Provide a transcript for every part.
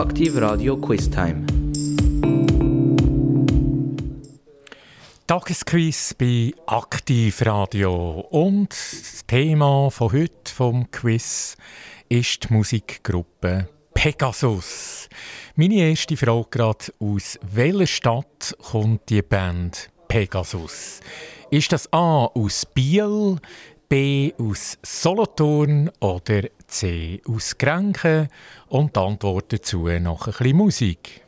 Aktiv Radio Quiz Time. Tagesquiz bei Aktiv Radio. Und das Thema von heute vom Quiz ist die Musikgruppe Pegasus. Meine erste Frage gerade, aus welcher Stadt kommt die Band Pegasus? Ist das A aus Biel, B aus Solothurn oder C ausgrenken und die Antwort dazu noch ein bisschen Musik.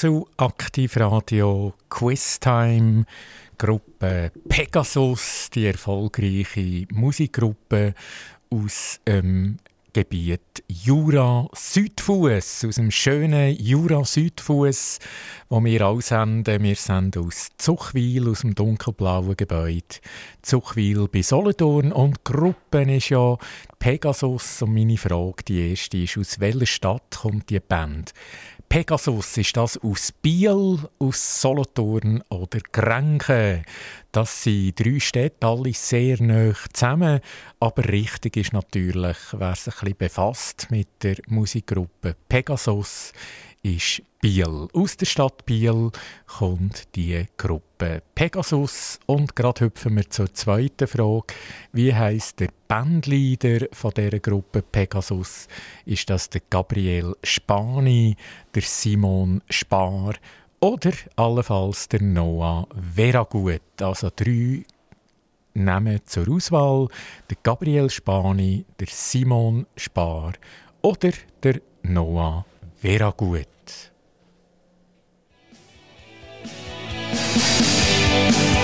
zu Aktivradio Quiztime. Gruppe Pegasus, die erfolgreiche Musikgruppe aus ähm, Gebiet Jura Südfuss, aus dem schönen Jura Südfuss, wo wir auch senden. Wir senden aus Zuchwil, aus dem dunkelblauen Gebäude. Zuchwil bei Solothurn und die Gruppe ist ja Pegasus. Und meine Frage, die erste ist, aus welcher Stadt kommt die Band? Pegasus, ist das aus Biel, aus Solothurn oder Grenchen? Das sind drei Städte, alle sehr nah zusammen. Aber richtig ist natürlich, wer sich ein bisschen befasst mit der Musikgruppe Pegasus, ist Biel. Aus der Stadt Biel kommt die Gruppe Pegasus. Und gerade hüpfen wir zur zweiten Frage. Wie heißt der Bandleader von dieser Gruppe Pegasus? Ist das der Gabriel Spani, der Simon Spar oder allenfalls der Noah Veragut? Also drei Namen zur Auswahl. Der Gabriel Spani, der Simon Spar oder der Noah Vera gut.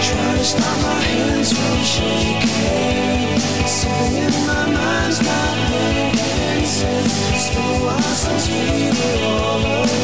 Try to stop my hands from shaking. Something in my mind's not making sense. A while since we were all alone.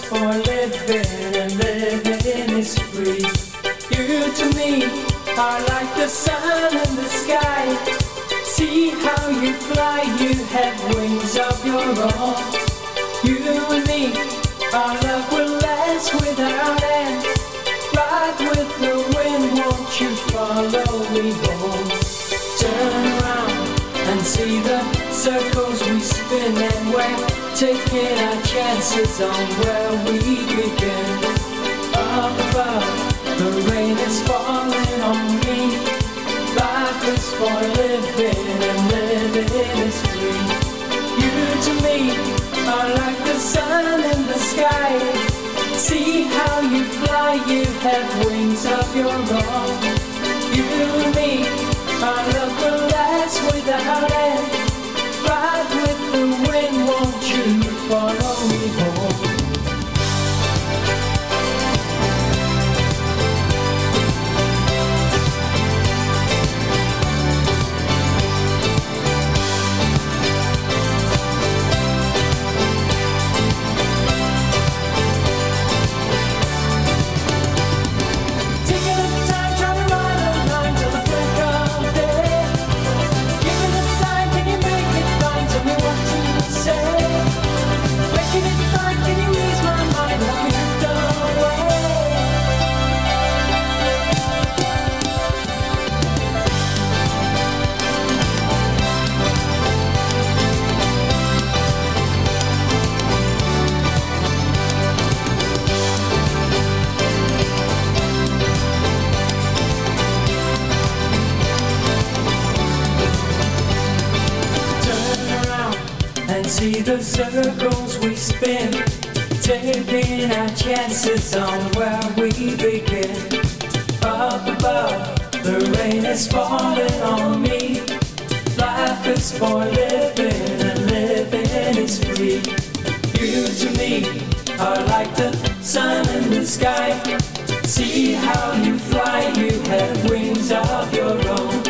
For living and living is free. You to me are like the sun in the sky. See how you fly, you have wings of your own. You and me, our love will last without end. Ride with the wind, won't you follow me home? Turn around and see the circles we spin and we're taking our chances on where we begin. Up above, the rain is falling on me. Life is for living, and living is free. You to me are like the sun in the sky. See how you fly, you have wings of your own. You and me are love will last without end ride with the wind, won't you follow me home? The circles we spin, taking our chances on where we begin. Up above, the rain is falling on me. Life is for living, and living is free. You to me are like the sun in the sky. See how you fly, you have wings of your own.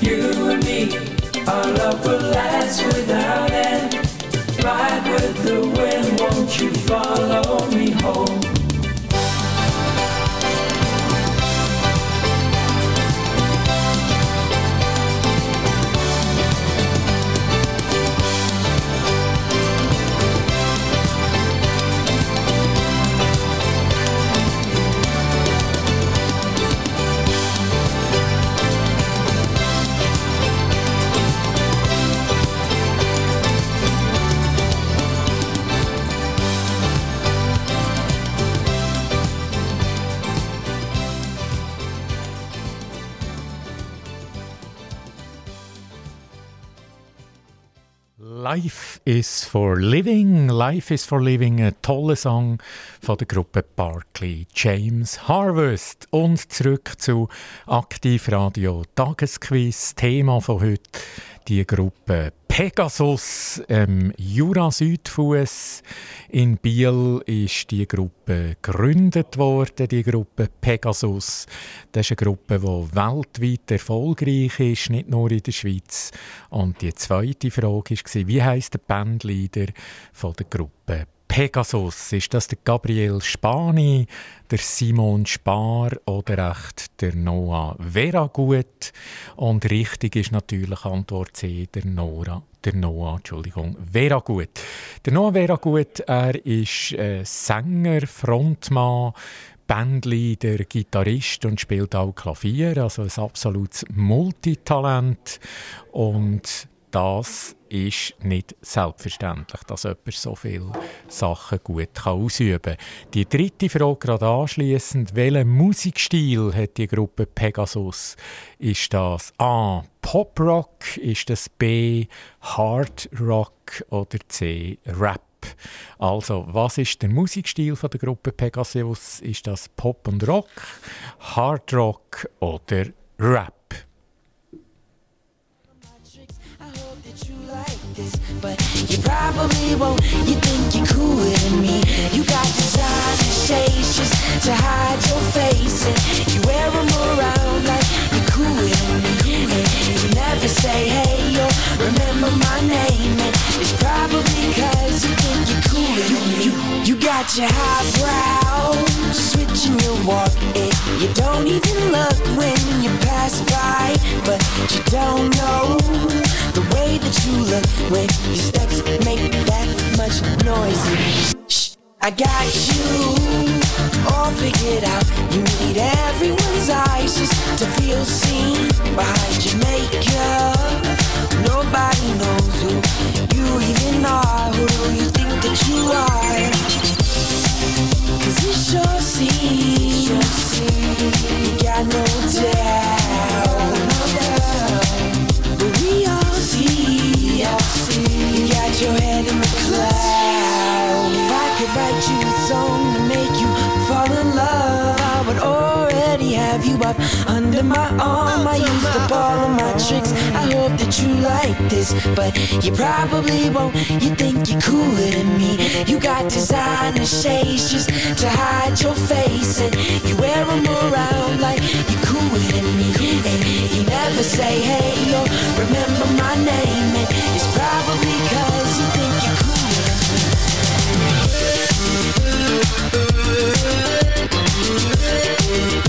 You and me our love will last without end. Ride with the wind, won't you follow me home? Is for Living. Life is for Living, ein toller Song von der Gruppe Barclay James Harvest. Und zurück zu Aktivradio Tagesquiz. Thema von heute die Gruppe Pegasus ähm, Jura Südfuss in Biel ist die Gruppe gegründet worden, die Gruppe Pegasus. Das ist eine Gruppe, die weltweit erfolgreich ist, nicht nur in der Schweiz. Und die zweite Frage war, wie heißt der Bandleader von der Gruppe Pegasus. Ist das der Gabriel Spani, der Simon Spar oder echt der Noah Veragut? Und richtig ist natürlich Antwort C, der Nora. Der Noah, Entschuldigung, Veragut. Der Noah Veragut, er ist äh, Sänger, Frontmann, Bandleader, Gitarrist und spielt auch Klavier, also ein absolutes Multitalent. Und das ist nicht selbstverständlich, dass jemand so viele Sachen gut ausüben kann. Die dritte Frage gerade anschliessend: Welchen Musikstil hat die Gruppe Pegasus? Ist das A. Pop Rock? Ist das B. Hard Rock? Oder C. Rap? Also, was ist der Musikstil von der Gruppe Pegasus? Ist das Pop und Rock, Hard Rock oder Rap? But you probably won't. You think you're cooler than me. You got designer shades just to hide your face, and you wear them around like you're cooler than me. And you never say hey or remember my name, and it's probably cause you think you're cooler than me. You, you got your highbrow switching your walk, and you don't even look when you pass by, but you don't know you look when your steps make that much noise. Shh, I got you oh, all figured out. You need everyone's eyes just to feel seen behind your makeup. Nobody knows who you even are. Who do you think that you are? Cause it sure seems you got no doubt. Got your head in the clouds. I could write you a song to make you fall in love, I would already have you up under my arm. I used up all of my tricks. I hope that you like this, but you probably won't. You think you're cooler than me. You got designer shades just to hide your face, and you wear them around like you're cooler than me. And you never say hey or remember my name, and it's probably cause Thank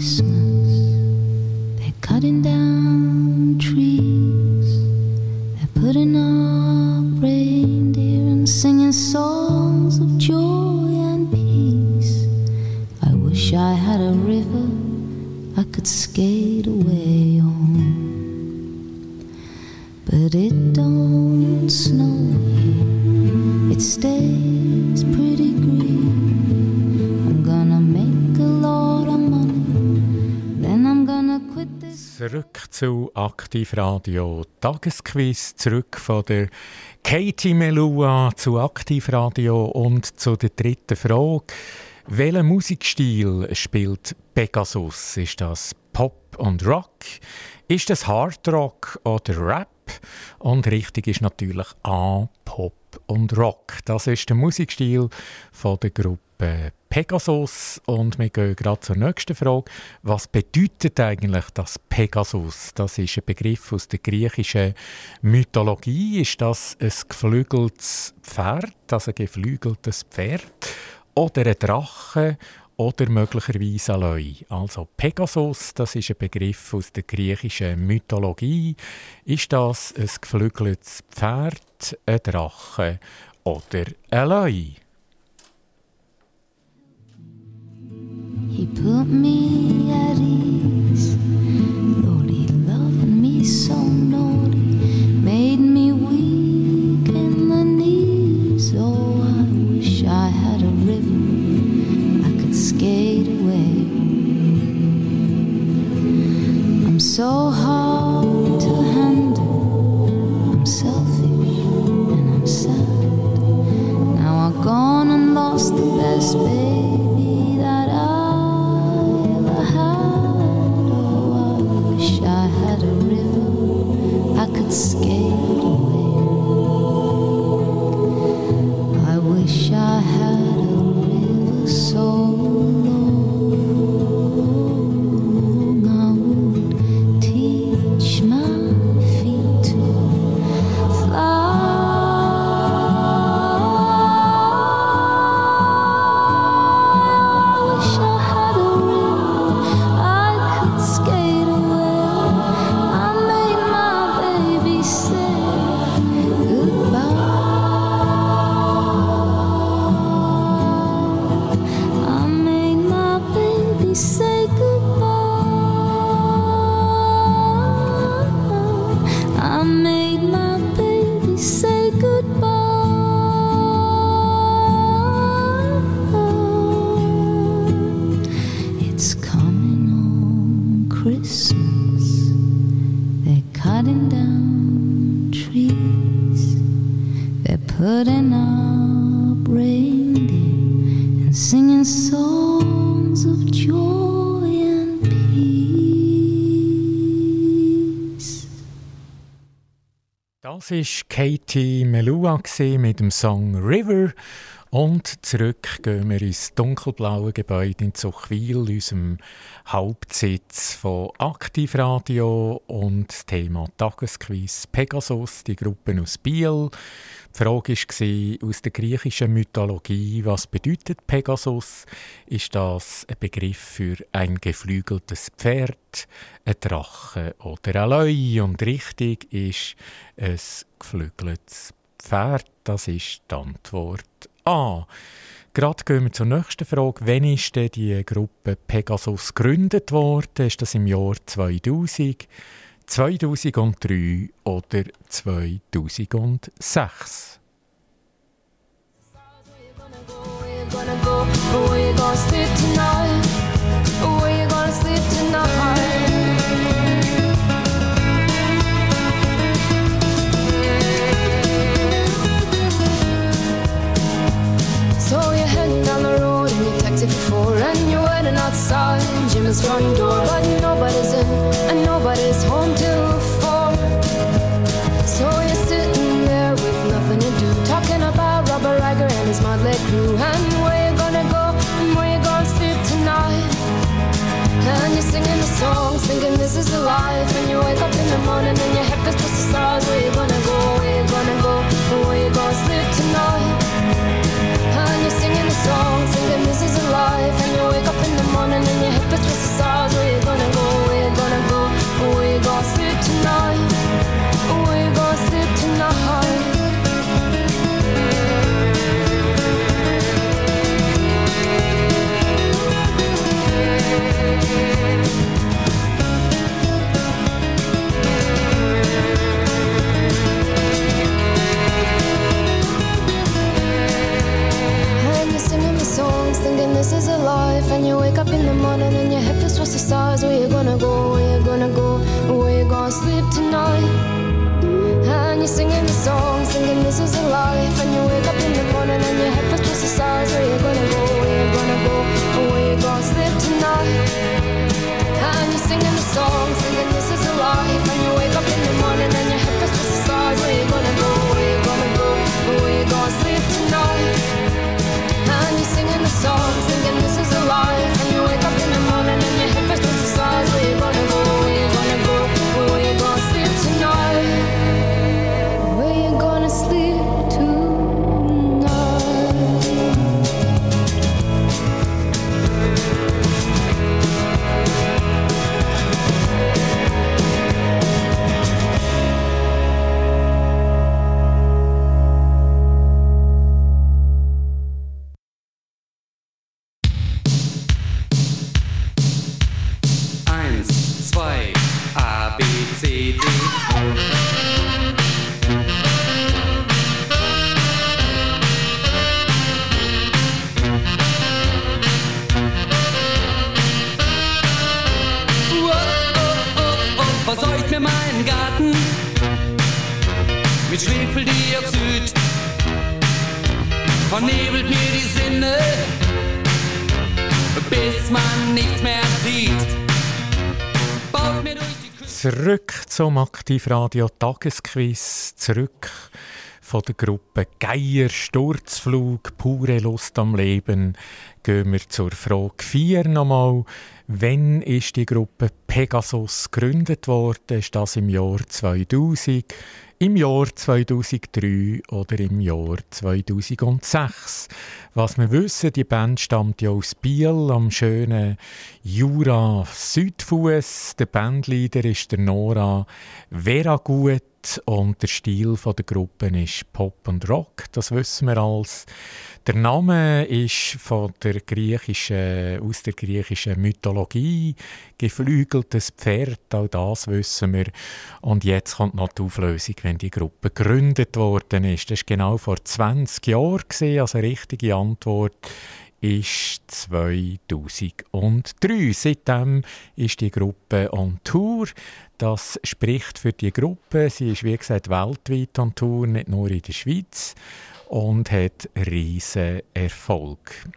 on Aktivradio Tagesquiz, zurück von der Katie Melua zu Aktivradio und zu der dritten Frage. Welcher Musikstil spielt Pegasus? Ist das Pop und Rock? Ist das Hard Rock oder Rap? Und richtig ist natürlich A, Pop und Rock. Das ist der Musikstil von der Gruppe Pegasus. Und wir gehen gerade zur nächsten Frage. Was bedeutet eigentlich das Pegasus? Das ist ein Begriff aus der griechischen Mythologie. Ist das ein geflügeltes Pferd, also ein geflügeltes Pferd? Oder ein Drache? Oder möglicherweise ein Leu. Also Pegasus, das ist ein Begriff aus der griechischen Mythologie. Ist das ein geflügeltes Pferd, ein Drache oder ein Leu? He put me at ease. Lord, he loved me so naughty, made me weak in the knees. Oh, I wish I had a river I could skate Das war Katie Melua mit dem Song River. Und zurück gehen wir ins dunkelblaue Gebäude in Zuchwil, unserem Hauptsitz von Aktivradio und das Thema Tagesquiz Pegasus, die Gruppe aus Biel. Die Frage war aus der griechischen Mythologie, was bedeutet Pegasus? Ist das ein Begriff für ein geflügeltes Pferd, ein Drache oder ein Leu? Und richtig ist ein geflügeltes Pferd. Das ist die Antwort A. Gerade gehen wir zur nächsten Frage. Wann ist denn die Gruppe Pegasus gegründet worden? Ist das im Jahr 2000, 2003 oder 2006? gonna go? Where you gonna sleep tonight? Jim's front door, but nobody's in and nobody's home till four. So you're sitting there with nothing to do, talking about Robert Riger and his motley crew, and where you gonna go and where you gonna sleep tonight. And you're singing the song, thinking this is the life, and you wake up in the morning and your head feels just the stars. Mit Schwefeldioxid, vernebelt mir die Sinne, bis man nichts mehr sieht. Baut mir durch die. Zurück zum Aktivradio Tagesquiz, zurück von der Gruppe Geier Sturzflug, pure Lust am Leben. Gehen wir zur Frage 4 nochmal. Wann ist die Gruppe Pegasus gegründet worden? Ist das im Jahr 2000, im Jahr 2003 oder im Jahr 2006? Was wir wissen, die Band stammt ja aus Biel am schönen Jura Südfuss. Der Bandleader ist der Nora Veragut und der Stil der Gruppe ist Pop und Rock. Das wissen wir alles. Der Name ist von der griechischen, aus der griechischen Mythologie geflügeltes Pferd, auch das wissen wir. Und jetzt kommt noch die Auflösung, wenn die Gruppe gegründet worden ist. Das war genau vor 20 Jahren, also richtige Antwort ist 2003. Seitdem ist die Gruppe on Tour. Das spricht für die Gruppe. Sie ist, wie gesagt, weltweit on Tour, nicht nur in der Schweiz und hat riesen Erfolg.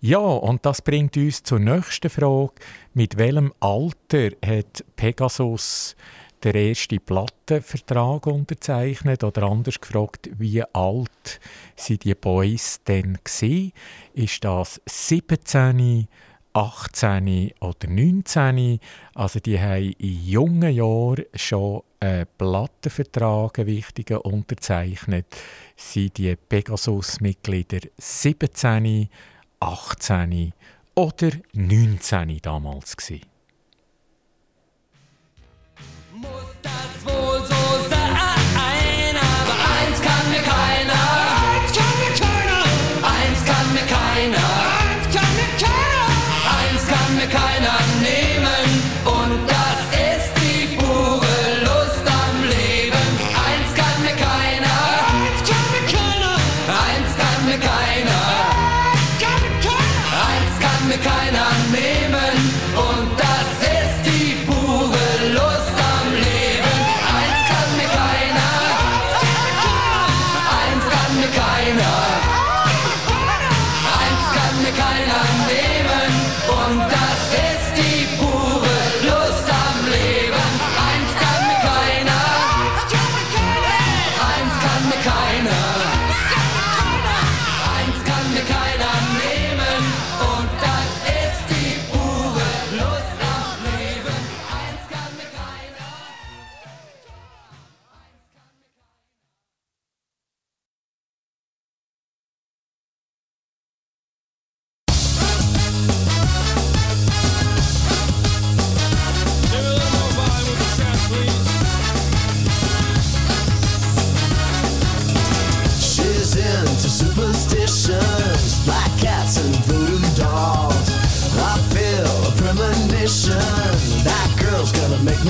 Ja, und das bringt uns zur nächsten Frage. Mit welchem Alter hat Pegasus den ersten Plattenvertrag unterzeichnet? Oder anders gefragt, wie alt sind die Boys denn gewesen? Ist das 17, 18 oder 19? Also die haben in jungen Jahren schon einen Plattenvertrag, einen wichtigen, unterzeichnet. Sind die Pegasus-Mitglieder 17, 18 oder 19 damals gewesen?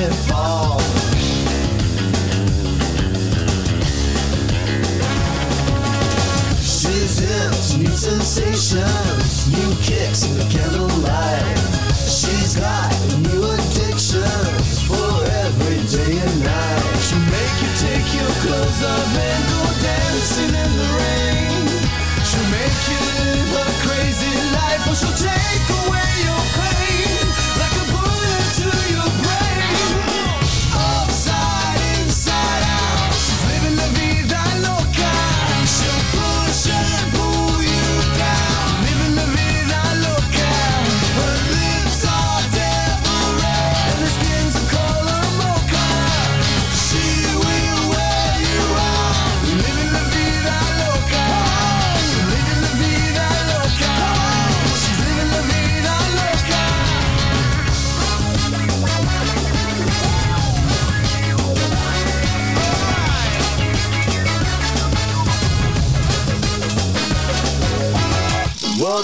Me fall. New sensations, new kicks in the candlelight. She's got new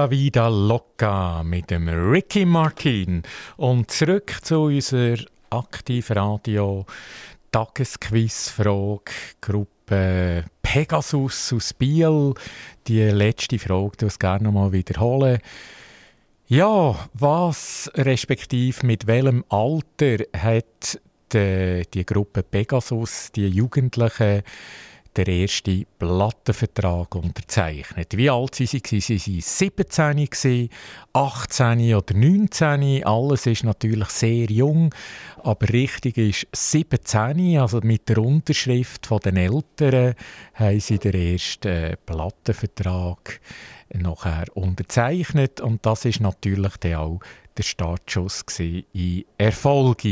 La Vida Loca mit dem Ricky Martin. Und zurück zu unserer Aktivradio Tagesquizfrage Gruppe Pegasus aus Biel. Die letzte Frage, du es gerne noch mal wiederholen. Ja, was respektive mit welchem Alter hat die, die Gruppe Pegasus, die Jugendlichen, der erste Plattenvertrag unterzeichnet. Wie alt waren sie? Sie waren 17, gewesen, 18 oder 19. Alles ist natürlich sehr jung, aber richtig ist 17. Also mit der Unterschrift den Eltern haben sie den ersten Plattenvertrag nachher unterzeichnet und das ist natürlich dann auch der Startschuss in Erfolg.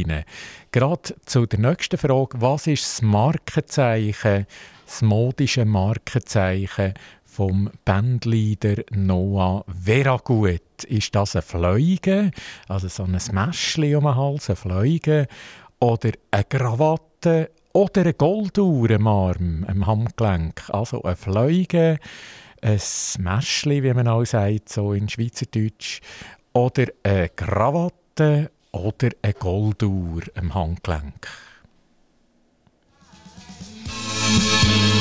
Gerade zu der nächsten Frage, was ist das Markenzeichen, das modische Markenzeichen vom Bandleader Noah Veragut? Ist das ein Fliege, also so ein Mäschli um den Hals, ein Fliege, oder eine Krawatte oder eine Golduhr am Arm, am Handgelenk? Also ein Fliege, ein Mäschli, wie man auch sagt, so in Schweizerdeutsch, oder eine Krawatte oder eine Golduhr am Handgelenk. Thank you.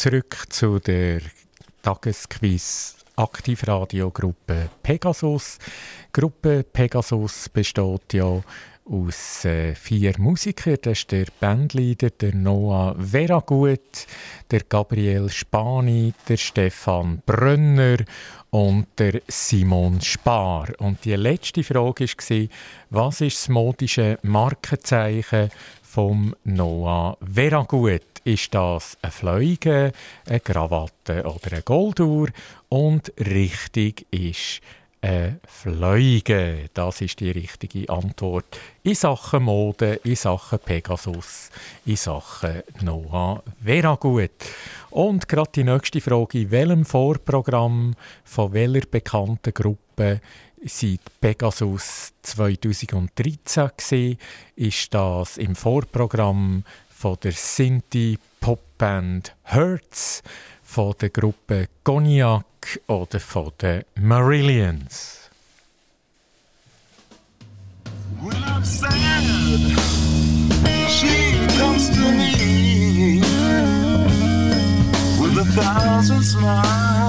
Zurück zu der Tagesquiz Aktivradiogruppe Pegasus. Gruppe Pegasus besteht ja aus äh, vier Musikern. Das ist der Bandleader, der Noah Veragut, der Gabriel Spani, der Stefan Brönner und der Simon Spar. Und die letzte Frage war, was ist das modische Markenzeichen vom Noah Veragut? Ist das eine Fliege, eine Krawatte oder eine Golduhr? Und richtig ist eine Fliege. Das ist die richtige Antwort in Sachen Mode, in Sachen Pegasus, in Sachen Noah Veragut. Und gerade die nächste Frage, in welchem Vorprogramm von welcher bekannten Gruppe seit Pegasus 2013 gesehen, ist das im Vorprogramm von der Sinti Popband Hertz, von der Gruppe Cognac oder von den Marillions. When I'm sad, she comes to me with a thousand smiles.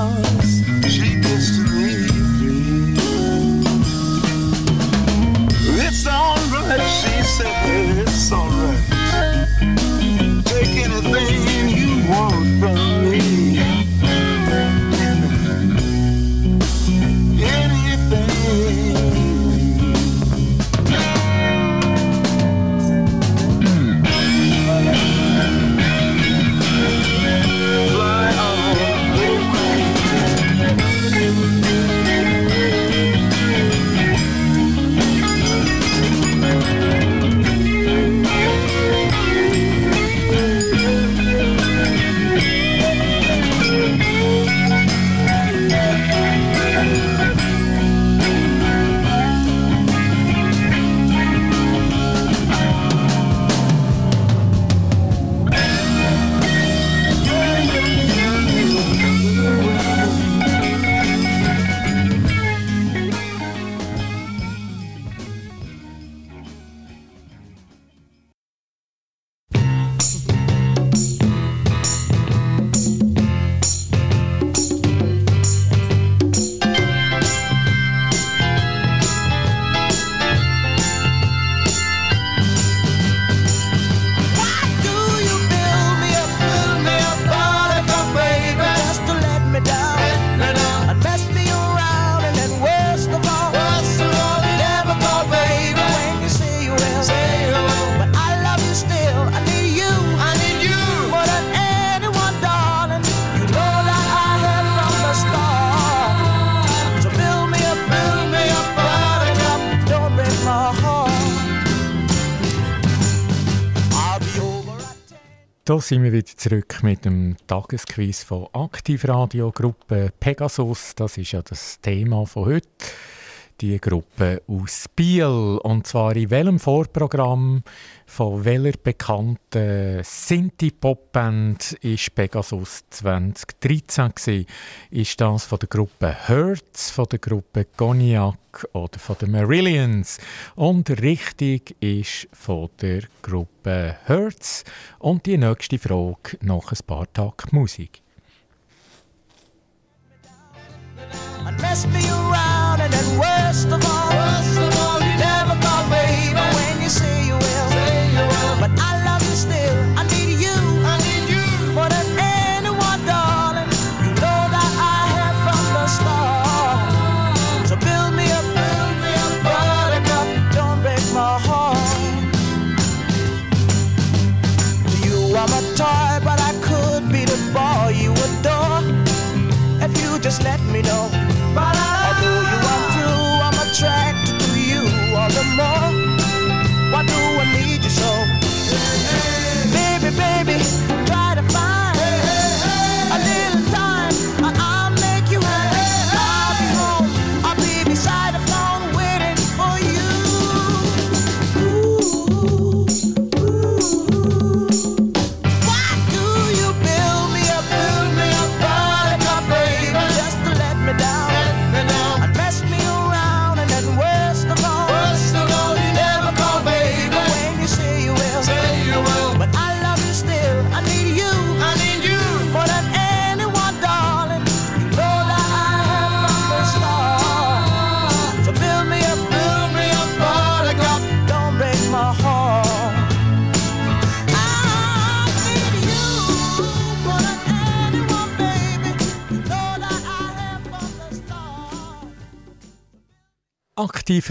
Zurück mit dem Tagesquiz von Aktivradio Gruppe Pegasus. Das ist ja das Thema von heute. Die Gruppe aus Biel. Und zwar in welchem Vorprogramm von welcher bekannten Sinti-Pop-Band ist Pegasus 2013 gewesen? Ist das von der Gruppe Hertz, von der Gruppe Cognac oder von den Marillions? Und richtig ist von der Gruppe Hertz. Und die nächste Frage nach ein paar Tagen Musik. mess me around, and then worst of all, you never call, baby, when you say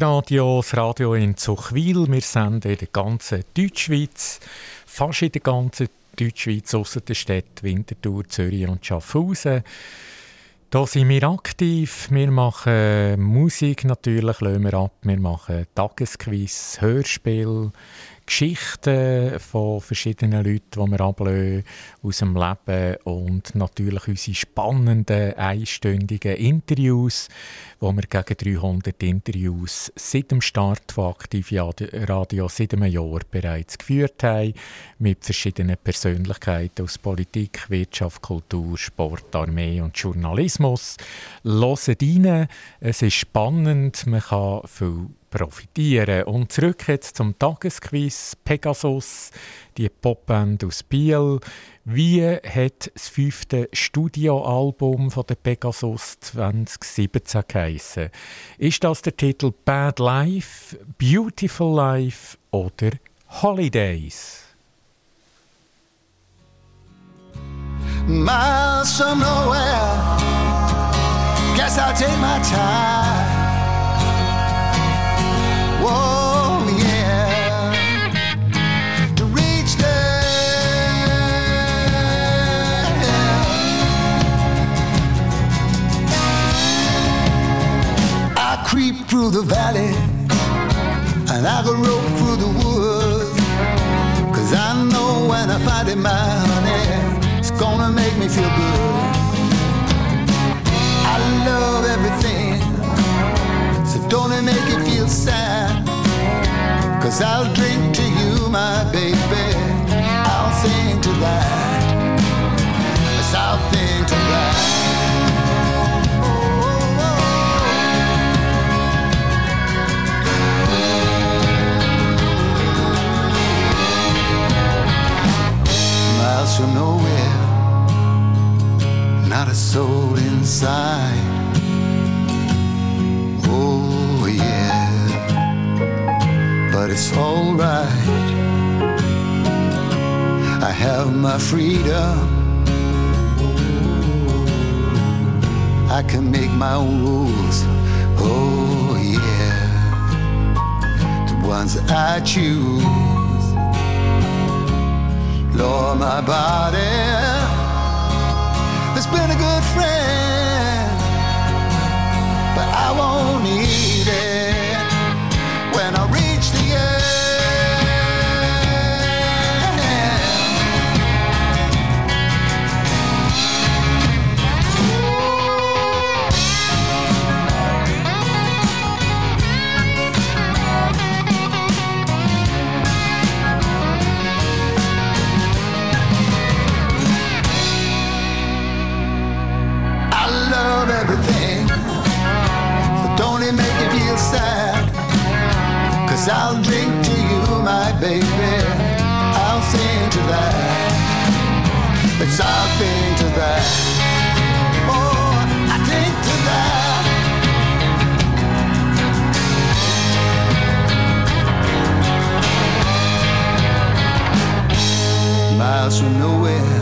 Aktivradio, das Radio in Zuchwil. Wir senden in der ganzen Deutschschweiz, fast in der ganzen Deutschschweiz, außer der Städte Winterthur, Zürich und Schaffhausen. Da sind wir aktiv. Wir machen Musik natürlich, lassen wir ab. Wir machen Tagesquiz, Hörspiel, Geschichten von verschiedenen Leuten, die wir aus dem Leben und natürlich unsere spannenden, einstündigen Interviews, wo wir gegen 300 Interviews seit dem Start von Aktiv Radio seit einem Jahr bereits geführt haben, mit verschiedenen Persönlichkeiten aus Politik, Wirtschaft, Kultur, Sport, Armee und Journalismus. Hört rein, es ist spannend, man kann viel profitieren. Und zurück jetzt zum Tagesquiz Pegasus, die Popband aus Biel. Wie hat das fünfte Studioalbum von der Pegasus 2017 geheissen? Ist das der Titel Bad Life, Beautiful Life oder Holidays? Miles from nowhere. Guess I'll take my time. Through the valley and I go rope through the woods. Cause I know when I find it, my honey, it's gonna make me feel good. I love everything, so don't it make you feel sad? Cause I'll drink to you, my baby. I'll sing to that. Soul inside. Oh, yeah, but it's alright. I have my freedom. I can make my own rules. Oh, yeah, the ones I choose. Lord, my body has been a good friend, but I won't need baby. I'll sing to that. It's I'll to that. Oh, I drink to that. Miles from nowhere.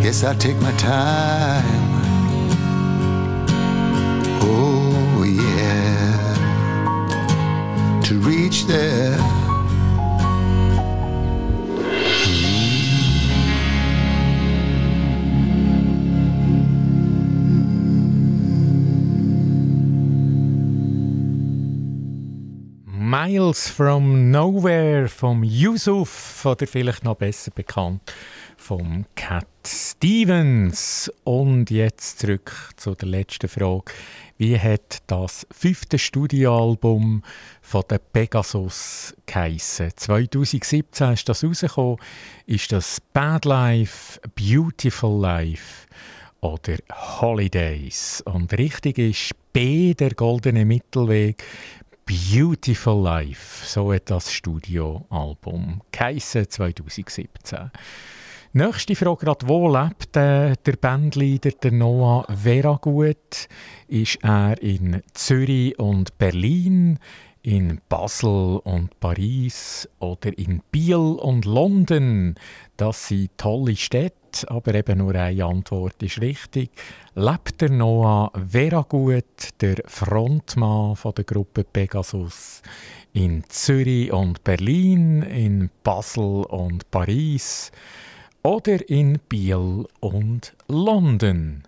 Yes, I take my time. Reach there. Miles from Nowhere vom Yusuf oder vielleicht noch besser bekannt vom Cat Stevens. Und jetzt zurück zu der letzten Frage. Wie hat das fünfte Studioalbum von der Pegasus geheissen? 2017 ist das rausgekommen. Ist das Bad Life, Beautiful Life oder Holidays? Und richtig ist B, der goldene Mittelweg. Beautiful Life, so hat das Studioalbum geheissen 2017. Nächste Frage gerade, wo lebt äh, der Bandleader der Noah Veragut? Ist er in Zürich und Berlin, in Basel und Paris oder in Biel und London? Das sind tolle Städte aber eben nur eine Antwort ist richtig. Lebt der Noah Veragut, der Frontmann von der Gruppe Pegasus, in Zürich und Berlin, in Basel und Paris oder in Biel und London?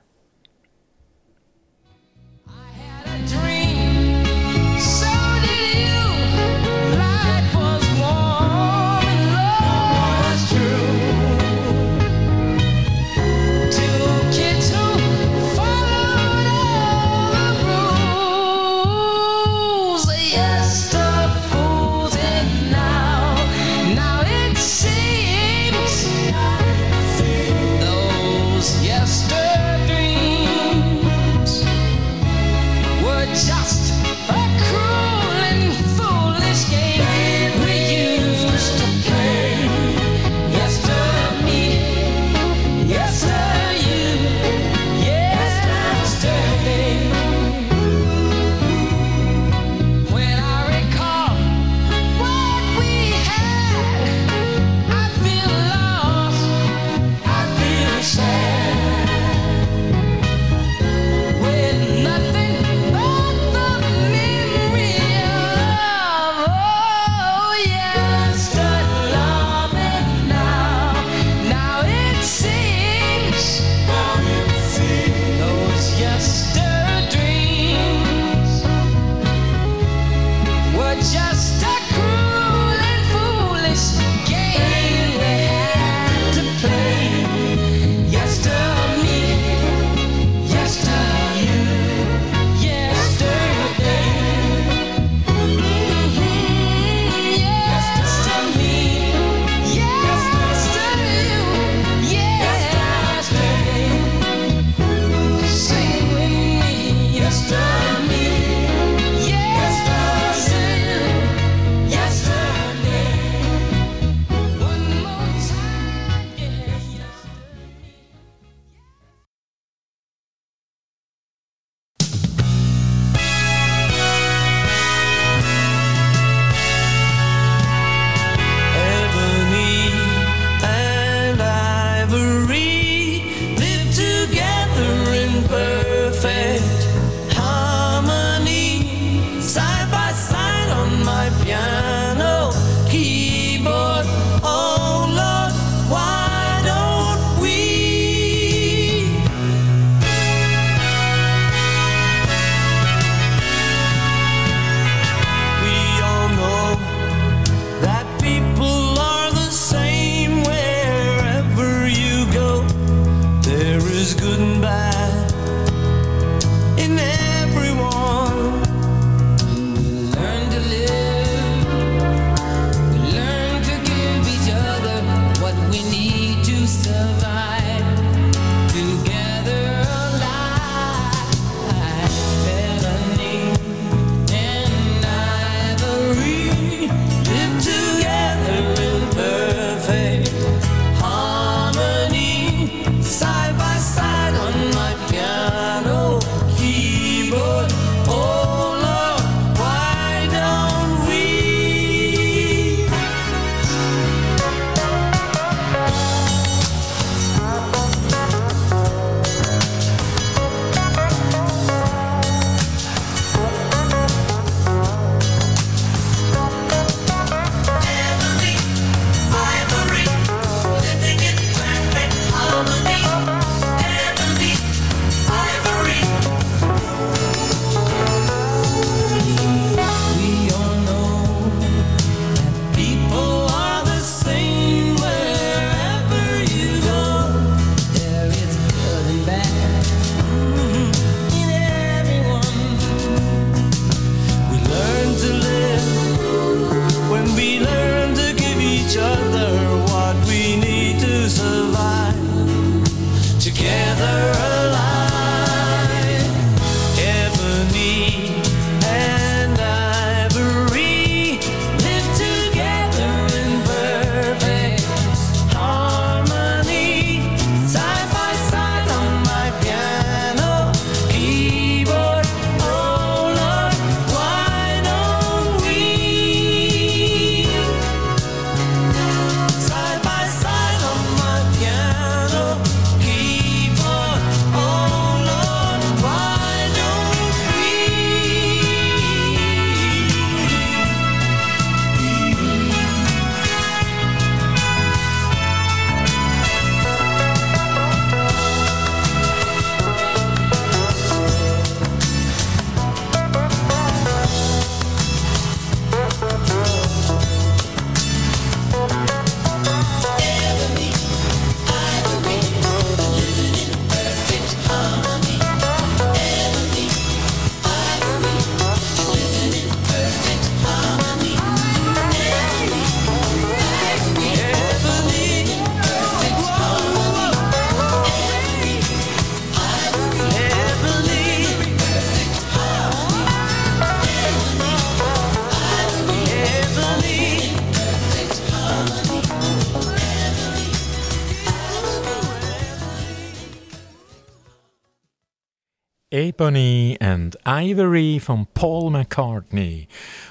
Ebony and Ivory von Paul McCartney.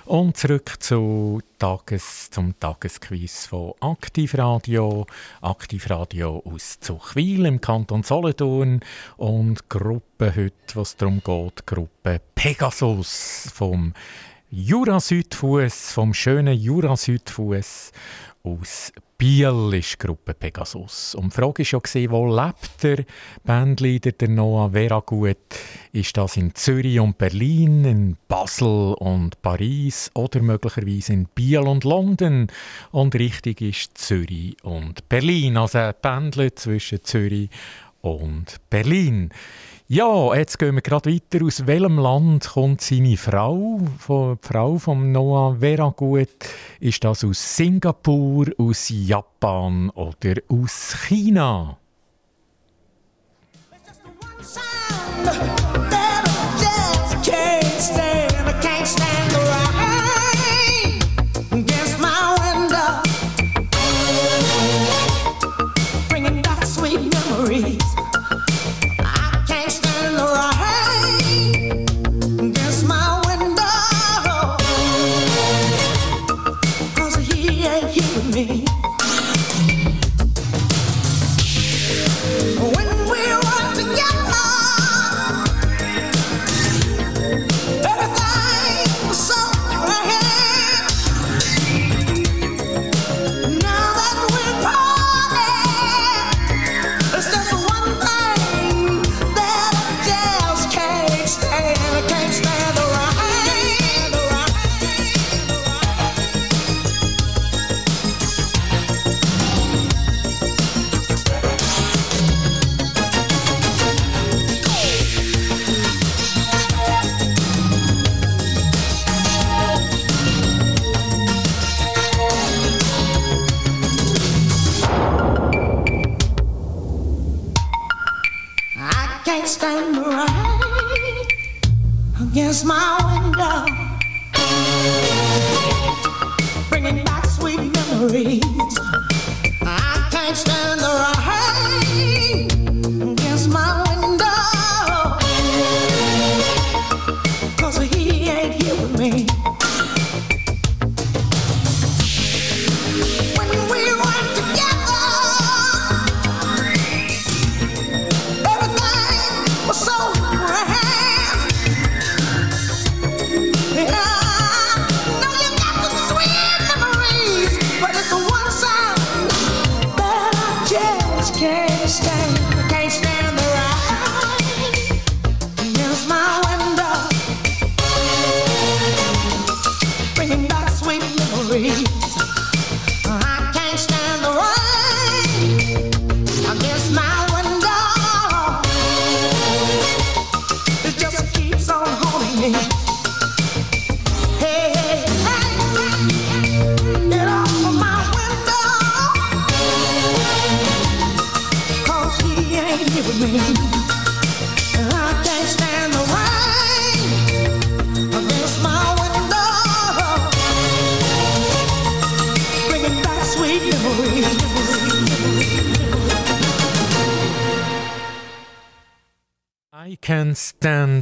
Und zurück zu Tages, zum Tagesquiz von Aktivradio. Aktivradio aus Zuchwil im Kanton Solothurn. Und Gruppe heute, was darum geht, Gruppe Pegasus vom Jura-Südfuss, vom schönen Jura-Südfuss aus Biel ist die Gruppe Pegasus. Und die Frage war ja, wo lebt der Bandleader der Noah Veragut? Ist das in Zürich und Berlin, in Basel und Paris oder möglicherweise in Biel und London? Und richtig ist Zürich und Berlin. Also ein Pendel zwischen Zürich und Berlin. Ja, jetzt gehen wir gerade weiter. Aus welchem Land kommt seine Frau? Die Frau von Noah Veragut. Ist das aus Singapur, aus Japan oder aus China? away.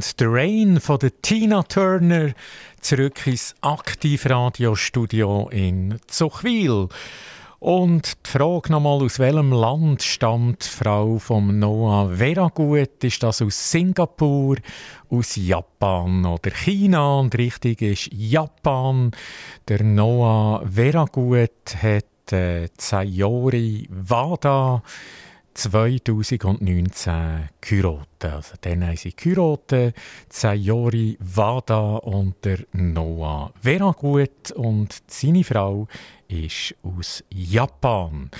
Stand the Rain von der Tina Turner zurück ins Aktivradiostudio in Zuchwil. Und die Frage nochmal, aus welchem Land stammt die Frau von Noah Veragut? Ist das aus Singapur, aus Japan oder China? Und richtig ist Japan. Der Noah Veragut hat äh, Sayori Wada 2019 geheiratet. Also dann haben sie geheiratet, Sayori Wada und der Noah Veragut und seine Frau ist aus Japan.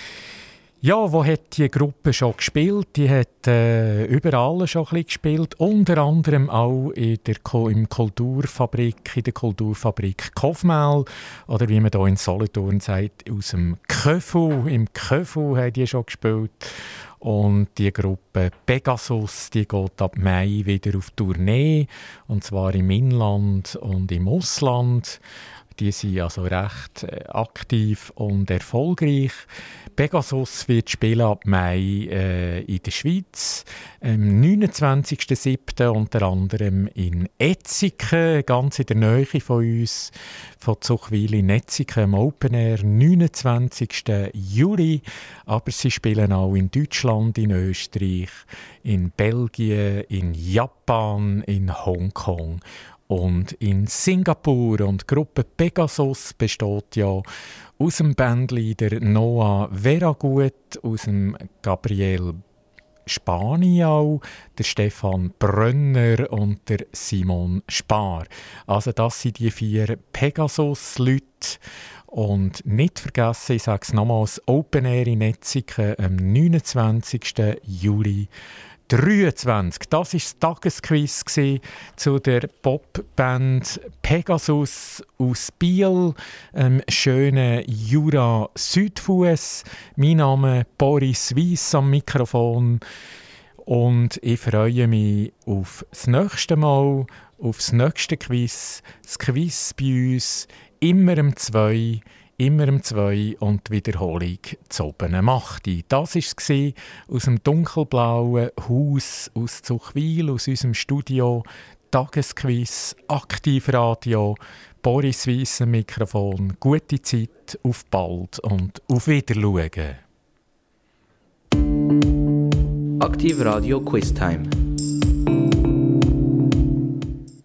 Ja, wo hat die Gruppe schon gespielt? Die hat äh, überall schon ein bisschen gespielt, unter anderem auch in der Ko im Kulturfabrik, in der Kulturfabrik Kofmel oder wie man hier in Solothurn sagt, aus dem Köfu. Im Köfu haben die schon gespielt. Und die Gruppe Pegasus, die geht ab Mai wieder auf Tournee, und zwar im Inland und im Ausland. Die sind also recht äh, aktiv und erfolgreich. Pegasus wird spielen ab Mai äh, in der Schweiz, am 29.07. unter anderem in Etziken, ganz in der Nähe von uns, von Zuchwil in Etziken im Open Air, 29. Juli. Aber sie spielen auch in Deutschland, in Österreich, in Belgien, in Japan, in Hongkong und in Singapur. Und die Gruppe Pegasus besteht ja aus dem Bandleader Noah Veragut, aus dem Gabriel Spaniau, der Stefan Brönner und der Simon Spar. Also das sind die vier Pegasus-Leute. Und nicht vergessen, ich sage es nochmals, Open Air in Netziken am 29. Juli 23. Das war das Tagesquiz zu der Popband Pegasus aus Biel, ähm, schönen Jura Südfuss. Mein Name Boris Weiss am Mikrofon und ich freue mich auf das nächste Mal, auf das nächste Quiz. Das Quiz bei uns immer um zwei immer um zwei und die Wiederholung zu oben macht. Das war es aus dem dunkelblauen Haus aus Zuchwil, aus unserem Studio. Tagesquiz, Aktivradio, Boris Weiss Mikrofon. Gute Zeit, auf bald und auf Wiederschauen. Aktivradio Quiztime.